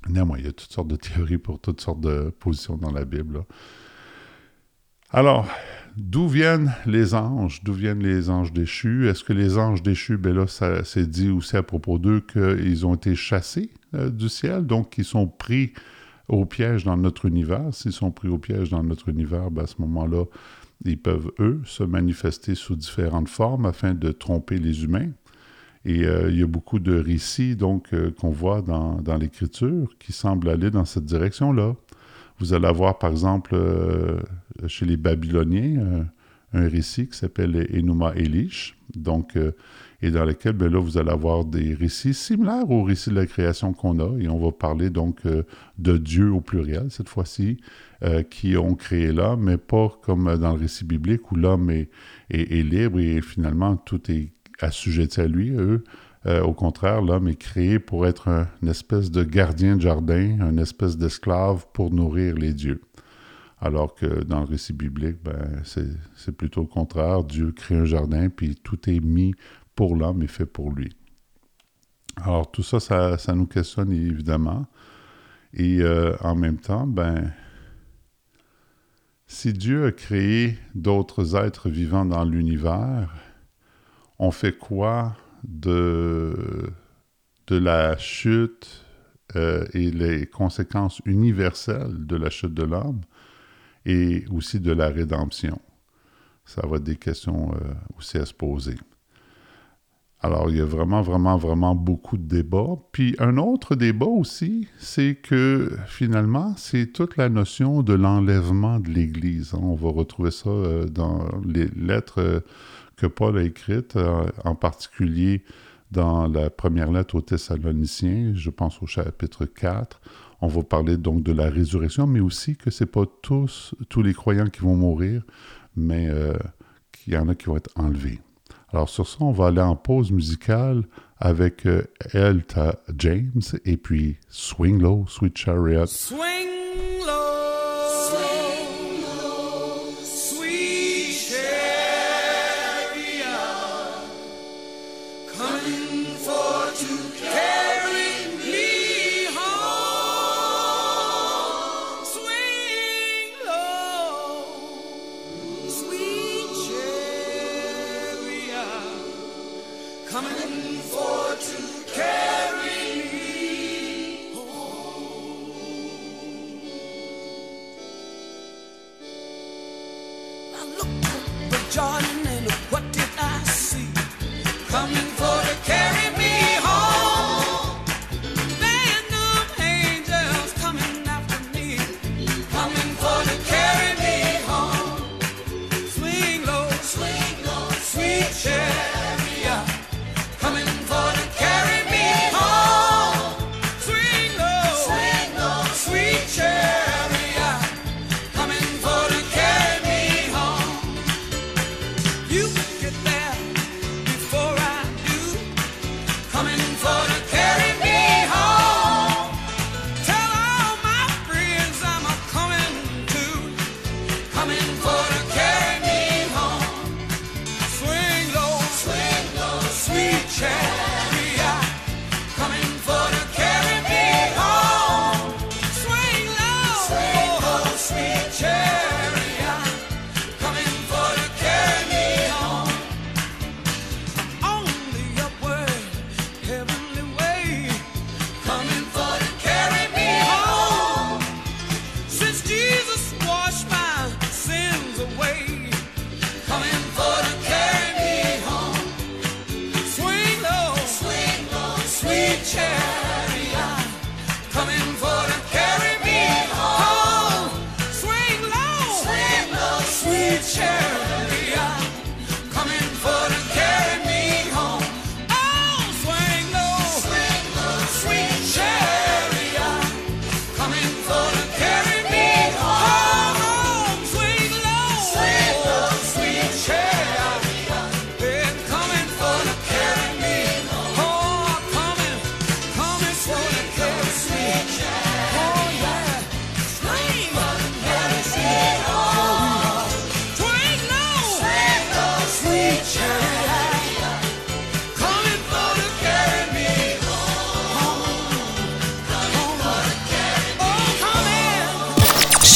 il y a toutes sortes de théories pour toutes sortes de positions dans la Bible. Alors, d'où viennent les anges? D'où viennent les anges déchus? Est-ce que les anges déchus, ben là, c'est dit aussi à propos d'eux qu'ils ont été chassés euh, du ciel, donc ils sont pris au piège dans notre univers. S'ils sont pris au piège dans notre univers, ben, à ce moment-là, ils peuvent, eux, se manifester sous différentes formes afin de tromper les humains. Et euh, il y a beaucoup de récits donc euh, qu'on voit dans, dans l'Écriture qui semblent aller dans cette direction-là. Vous allez avoir, par exemple, euh, chez les Babyloniens, un récit qui s'appelle Enuma Elish, donc, et dans lequel, ben là, vous allez avoir des récits similaires aux récits de la création qu'on a, et on va parler donc de Dieu au pluriel cette fois-ci, qui ont créé l'homme, mais pas comme dans le récit biblique où l'homme est, est, libre et finalement tout est assujettis à lui. Eux, euh, au contraire, l'homme est créé pour être une espèce de gardien de jardin, une espèce d'esclave pour nourrir les dieux. Alors que dans le récit biblique, ben, c'est plutôt le contraire. Dieu crée un jardin, puis tout est mis pour l'homme et fait pour lui. Alors tout ça, ça, nous questionne évidemment. Et euh, en même temps, ben, si Dieu a créé d'autres êtres vivants dans l'univers, on fait quoi de, la chute euh, et les conséquences universelles de la chute de l'homme et aussi de la rédemption? Ça va être des questions euh, aussi à se poser. Alors, il y a vraiment, vraiment, vraiment beaucoup de débats. Puis un autre débat aussi, c'est que finalement, c'est toute la notion de l'enlèvement de l'Église. On va retrouver ça euh, dans les lettres que Paul a écrite, euh, en particulier dans la première lettre aux Thessaloniciens, je pense au chapitre 4. On va parler donc de la résurrection, mais aussi que ce n'est pas tous, tous les croyants qui vont mourir, mais euh, qu'il y en a qui vont être enlevés. Alors sur ça, on va aller en pause musicale avec euh, Elta James et puis Swing Low, Sweet Chariot. coming for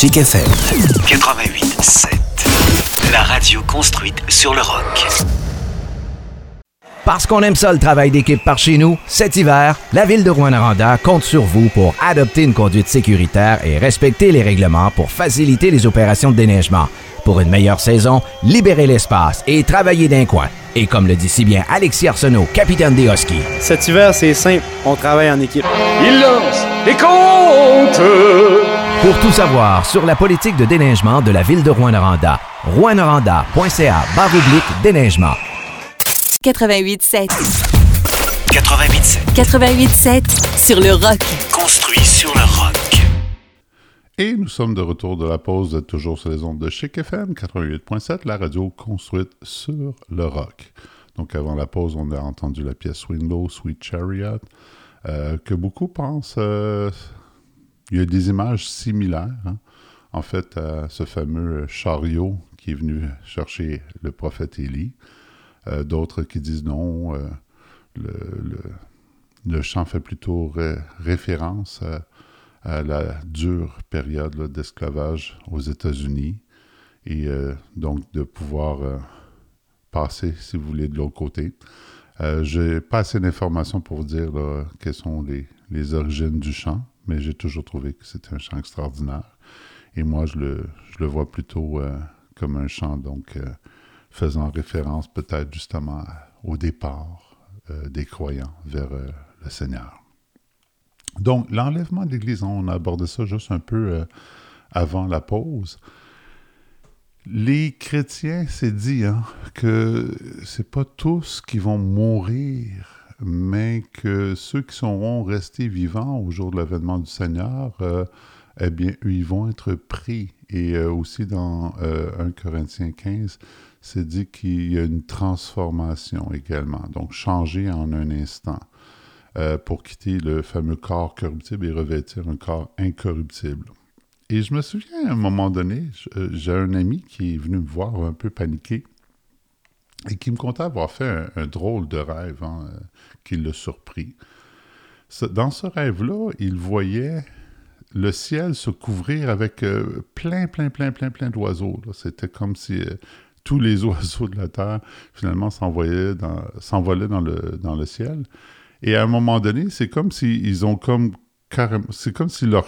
Chic FM 88.7. La radio construite sur le rock. Parce qu'on aime ça le travail d'équipe par chez nous, cet hiver, la ville de Rouen-Noranda compte sur vous pour adopter une conduite sécuritaire et respecter les règlements pour faciliter les opérations de déneigement. Pour une meilleure saison, libérez l'espace et travaillez d'un coin. Et comme le dit si bien Alexis Arsenault, capitaine des Huskies. Cet hiver, c'est simple, on travaille en équipe. Il lance et compte Pour tout savoir sur la politique de déneigement de la ville de Rouen-Noranda, rouenoranda.ca barre oblique déneigement. 88.7. 88.7. 88.7 sur le rock. Construit sur le rock. Et nous sommes de retour de la pause, Vous êtes toujours sur les ondes de Chic FM 88.7, la radio construite sur le rock. Donc avant la pause, on a entendu la pièce Window, Sweet Chariot, euh, que beaucoup pensent... euh, il y a des images similaires, hein, en fait, à ce fameux chariot qui est venu chercher le prophète Élie. Euh, D'autres qui disent non, euh, le, chant fait plutôt ré- référence à, la dure période d'esclavage aux États-Unis et euh, donc de pouvoir euh, passer, si vous voulez, de l'autre côté. Euh, j'ai pas assez d'informations pour vous dire quelles sont les, les origines du chant, mais j'ai toujours trouvé que c'était un chant extraordinaire. Et moi, je le, je le vois plutôt euh, comme un chant, donc euh, faisant référence peut-être justement au départ euh, des croyants vers le Seigneur. Donc, l'enlèvement de l'Église, on a abordé ça juste un peu avant la pause. Les chrétiens, c'est dit hein, que c'est pas tous qui vont mourir, mais que ceux qui seront restés vivants au jour de l'avènement du Seigneur, euh, eh bien, ils vont être pris. Et euh, aussi dans euh, 1 Corinthiens 15, c'est dit qu'il y a une transformation également, donc changer en un instant euh, pour quitter le fameux corps corruptible et revêtir un corps incorruptible. Et je me souviens à un moment donné, euh, j'ai un ami qui est venu me voir un peu paniqué et qui me contait avoir fait un, drôle de rêve hein, euh, qui l'a surpris. Ce- Dans ce rêve-là, il voyait le ciel se couvrir avec euh, plein, plein, plein, plein, plein d'oiseaux. C'était comme si euh, tous les (laughs) oiseaux de la Terre, finalement, s'envolaient dans le, dans le ciel. Et à un moment donné, c'est comme s'ils ont comme C'est comme si leur,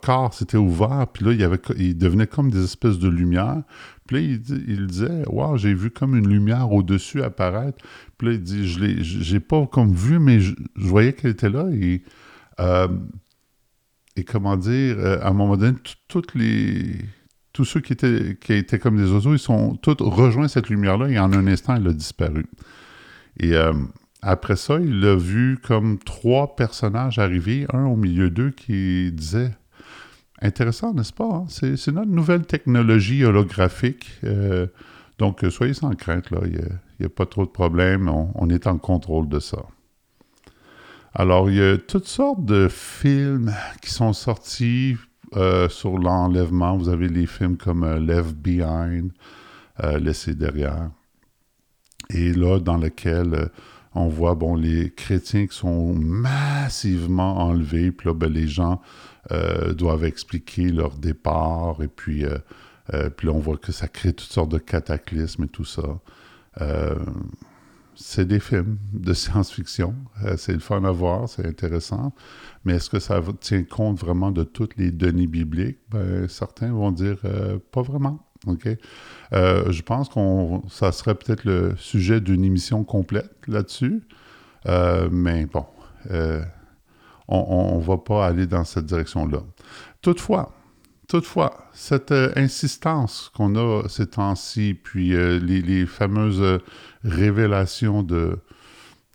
corps s'était ouvert, puis là, il avait, ils devenaient comme des espèces de lumière. Puis là, il, il disait, « Wow, j'ai vu comme une lumière au-dessus apparaître. » Puis là, il dit, « Je l'ai, pas comme vu, mais je, voyais qu'elle était là. » Et... euh, et comment dire, euh, à un moment donné, toutes les, tous ceux qui étaient, qui étaient comme des oiseaux, ils sont tous rejoints cette lumière-là et en un instant, elle a disparu. Et euh, après ça, il a vu comme trois personnages arriver, un au milieu d'eux qui disait Intéressant, n'est-ce pas hein? C'est notre nouvelle technologie holographique. euh, donc, soyez sans crainte, là. Il n'y a, pas trop de problèmes. On, est en contrôle de ça. Alors, il y a toutes sortes de films qui sont sortis euh, sur l'enlèvement. Vous avez les films comme euh, Left Behind, Laissé derrière. Et là, dans lequel on voit bon, les chrétiens qui sont massivement enlevés. Puis là, ben, les gens euh, doivent expliquer leur départ. Et puis, euh, euh, on voit que ça crée toutes sortes de cataclysmes et tout ça. C'est des films de (laughs) science-fiction. C'est le fun à voir, c'est intéressant. Mais est-ce que ça tient compte vraiment de toutes les données bibliques? Ben, certains vont dire pas vraiment. Euh, je pense qu'on ça serait peut-être le sujet d'une émission complète là-dessus. Euh, mais bon, euh, on ne va pas aller dans cette direction-là. Toutefois, Toutefois, cette insistance qu'on a ces temps-ci, puis les, fameuses révélations de,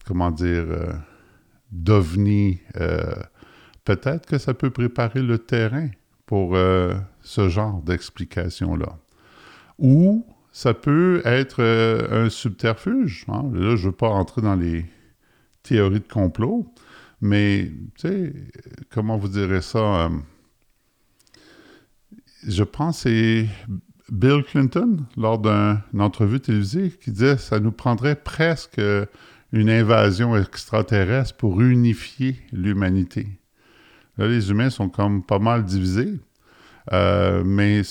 comment dire, d'ovnis, peut-être que ça peut préparer le terrain pour ce genre d'explication-là. Ou ça peut être euh, un subterfuge. hein. Là, je ne veux pas entrer dans les théories de complot, mais, tu sais, comment vous direz ça? euh, je pense que c'est Bill Clinton, lors d'un- d'une entrevue télévisée, qui disait que ça nous prendrait presque euh, une invasion extraterrestre pour unifier l'humanité. Là, les humains sont comme pas mal divisés, euh, mais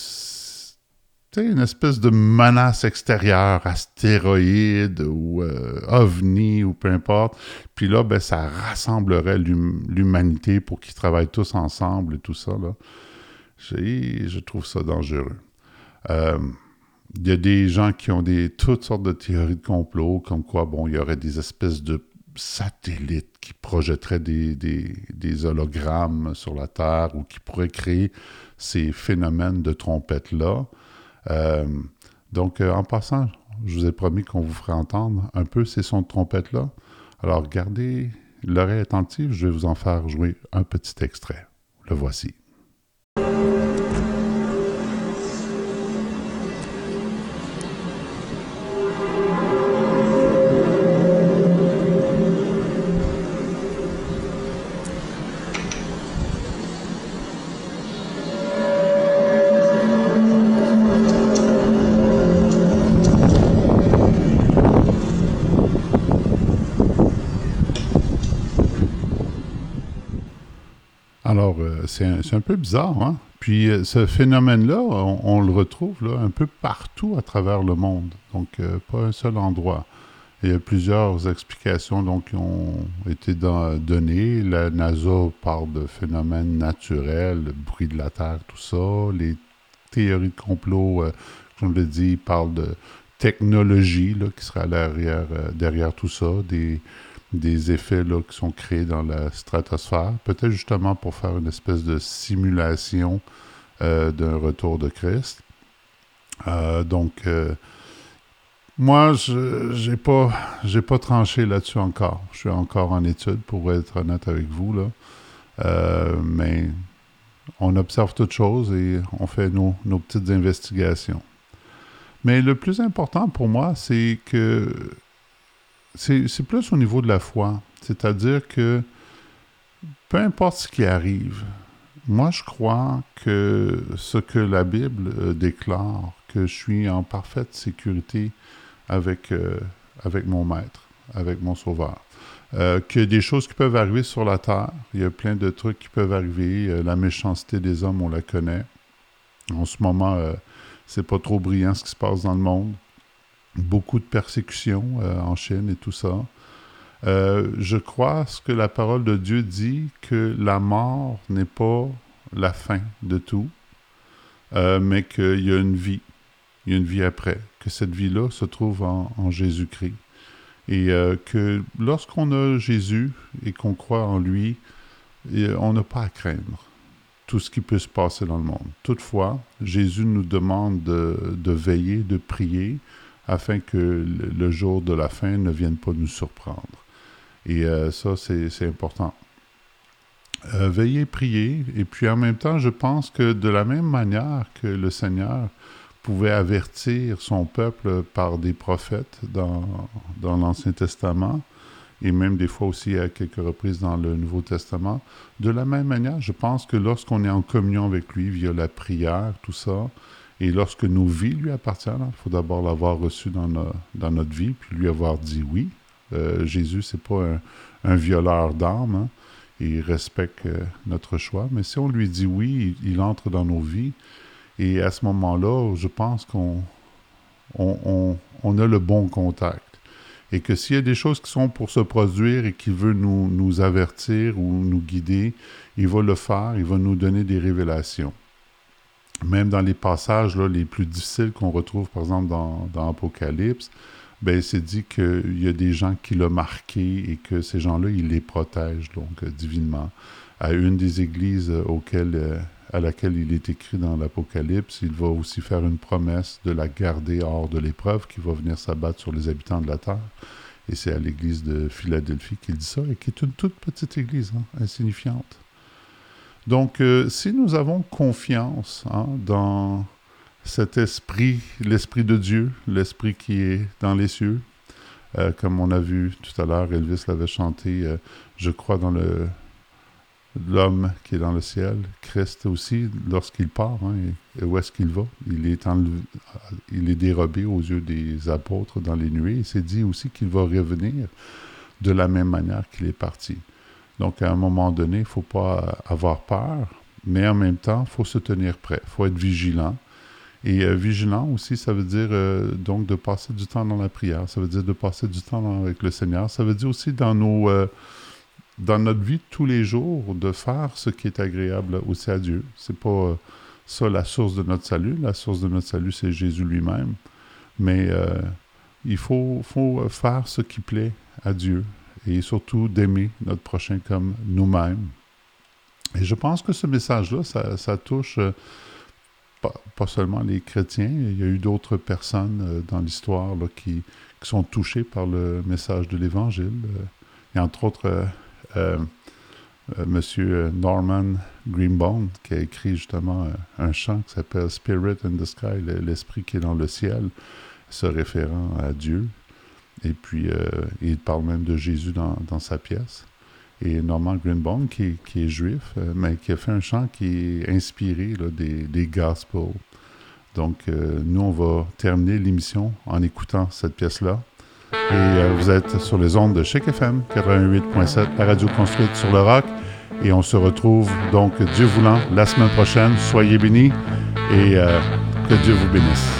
une espèce de menace extérieure, astéroïde ou euh, ovni ou peu importe. Puis là, ben, ça rassemblerait l'humanité pour qu'ils travaillent tous ensemble et tout ça. Je trouve ça dangereux. Euh, il y a des gens qui ont des, toutes sortes de théories de complot, comme quoi, bon, il y aurait des espèces de satellites qui projetteraient des, des, hologrammes sur la Terre ou qui pourraient créer ces phénomènes de trompette-là. Euh, donc, euh, en passant, je vous ai promis qu'on vous ferait entendre un peu ces sons de trompette-là. Alors, gardez l'oreille attentive, je vais vous en faire jouer un petit extrait. Le voici. C'est un, peu bizarre, hein? Puis euh, ce phénomène-là, on, le retrouve là, un peu partout à travers le monde. Donc, euh, pas un seul endroit. Il y a plusieurs explications donc, qui ont été données. La NASA parle de phénomènes naturels, le bruit de la Terre, tout ça. Les théories de complot, euh, comme je l'ai dit, parlent de technologie là, qui serait l'arrière, derrière tout ça, des effets là, qui sont créés dans la stratosphère, peut-être justement pour faire une espèce de simulation euh, d'un retour de Christ. Euh, donc, euh, moi, je n'ai pas, tranché là-dessus encore. Je suis encore en étude, pour être honnête avec vous. Mais on observe toutes choses et on fait nos petites investigations. Mais le plus important pour moi, c'est que c'est plus au niveau de la foi. C'est-à-dire que peu importe ce qui arrive, moi je crois que ce que la Bible euh, déclare, que je suis en parfaite sécurité avec, euh, mon maître, avec mon sauveur. Euh, qu'il des choses qui peuvent arriver sur la terre, il y a plein de trucs qui peuvent arriver, la méchanceté des hommes, on la connaît. En ce moment, c'est pas trop brillant ce qui se passe dans le monde beaucoup de persécutions euh, en Chine et tout ça. Euh, je crois ce que la parole de Dieu dit, que la mort n'est pas la fin de tout, euh, mais qu'il y a une vie, il y a une vie après, que cette vie-là se trouve en, Jésus-Christ. Et que lorsqu'on a Jésus et qu'on croit en lui, on n'a pas à craindre tout ce qui peut se passer dans le monde. Toutefois, Jésus nous demande de, de veiller, de prier, afin que le jour de la fin ne vienne pas nous surprendre. Et euh, ça, c'est important. Euh, veillez, prier, et puis en même temps, je pense que de la même manière que le Seigneur pouvait avertir son peuple par des prophètes dans, dans l'Ancien Testament, et même des fois aussi à quelques reprises dans le Nouveau Testament, de la même manière, je pense que lorsqu'on est en communion avec lui via la prière, tout ça, et lorsque nos vies lui appartiennent, il faut d'abord l'avoir reçu dans, dans, notre vie, puis lui avoir dit oui. Euh, Jésus, c'est pas un, violeur d'âme. Hein. Il respecte euh, notre choix. Mais si on lui dit oui, il, entre dans nos vies. Et à ce moment-là, je pense qu'on on, on, a le bon contact. Et que s'il y a des choses qui sont pour se produire et qu'il veut nous, nous avertir ou nous guider, il va le faire, il va nous donner des révélations même dans les passages là, les plus difficiles qu'on retrouve, par exemple, dans, dans Apocalypse, ben, c'est dit qu'il y a des gens qui l'ont marqué et que ces gens-là, il les protègent, donc, euh, divinement. À une des églises auxquelles, euh, à laquelle il est écrit dans l'Apocalypse, il va aussi faire une promesse de la garder hors de l'épreuve, qui va venir s'abattre sur les habitants de la terre. Et c'est à l'église de Philadelphie qu'il dit ça, et qui est une toute petite église, hein, insignifiante. Donc, euh, si nous avons confiance hein, dans cet esprit, l'esprit de Dieu, l'esprit qui est dans les cieux, euh, comme on a vu tout à l'heure, Elvis l'avait chanté, euh, je crois dans l'homme qui est dans le ciel, Christ aussi, lorsqu'il part, hein, et, où est-ce qu'il va? Il est, il est dérobé aux yeux des apôtres dans les nuées. Il s'est dit aussi qu'il va revenir de la même manière qu'il est parti. Donc, à un moment donné, il ne faut pas avoir peur, mais en même temps, il faut se tenir prêt, il faut être vigilant. Et euh, vigilant aussi, ça veut dire euh, donc de passer du temps dans la prière, ça veut dire de passer du temps avec le Seigneur, ça veut dire aussi dans euh, notre vie tous les jours de faire ce qui est agréable aussi à Dieu. C'est pas ça la source de notre salut. La source de notre salut, c'est Jésus lui-même. Mais il faut faire ce qui plaît à Dieu et surtout d'aimer notre prochain comme nous-mêmes. Et je pense que ce message-là, ça, touche pas, seulement les chrétiens, il y a eu d'autres personnes euh, dans l'histoire qui, qui, sont touchées par le message de l'Évangile. et euh, entre autres, euh, M. Norman Greenbaum, qui a écrit justement un chant qui s'appelle Spirit in the Sky, l'esprit qui est dans le ciel, se référant à Dieu. Et puis, il parle même de Jésus dans, dans sa pièce et Norman Greenbaum, qui, qui, est juif, euh, mais qui a fait un chant qui est inspiré des, des Gospels. Donc, euh, nous, on va terminer l'émission en écoutant cette pièce-là. Et euh, vous êtes sur les ondes de Chic FM 88.7, la radio construite sur le rock. Et on se retrouve donc, Dieu voulant, la semaine prochaine. Soyez bénis et que Dieu vous bénisse.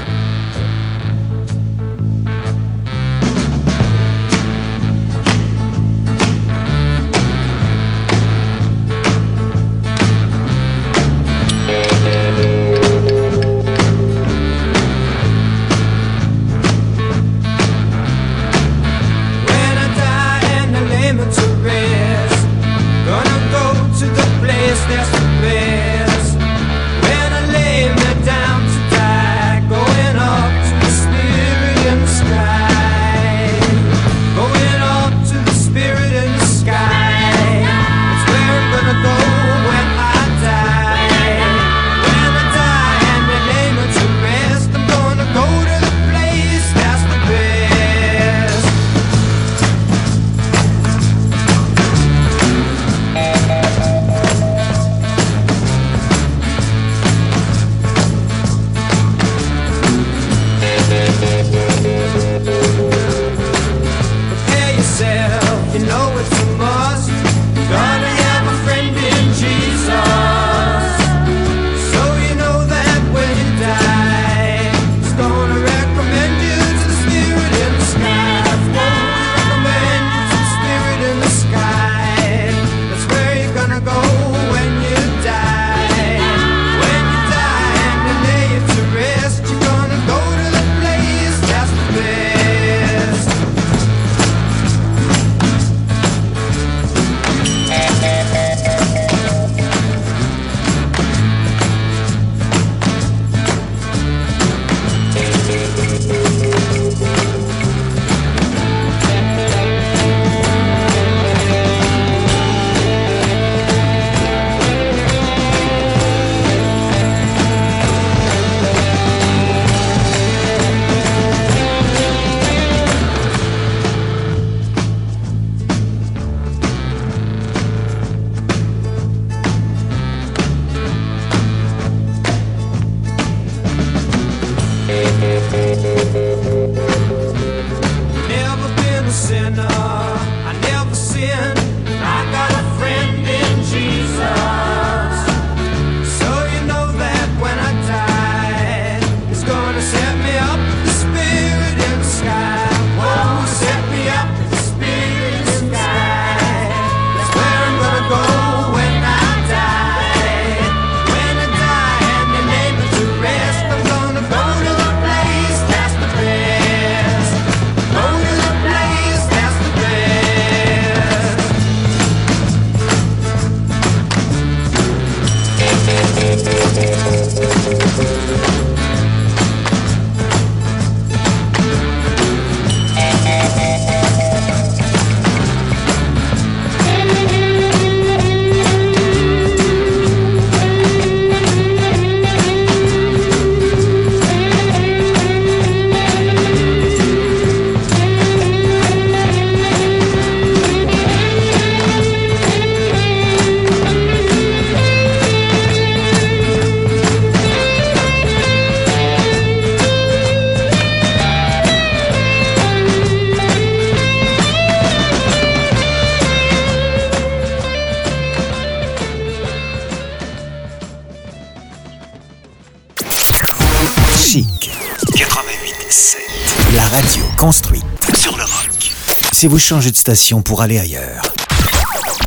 Si vous changez de station pour aller ailleurs,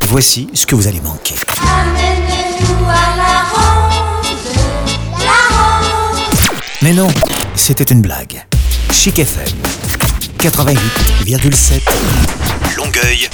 voici ce que vous allez manquer. Amenez-nous à la ronde, la ronde. Mais non, c'était une blague. Chic FM 88,7 Longueuil.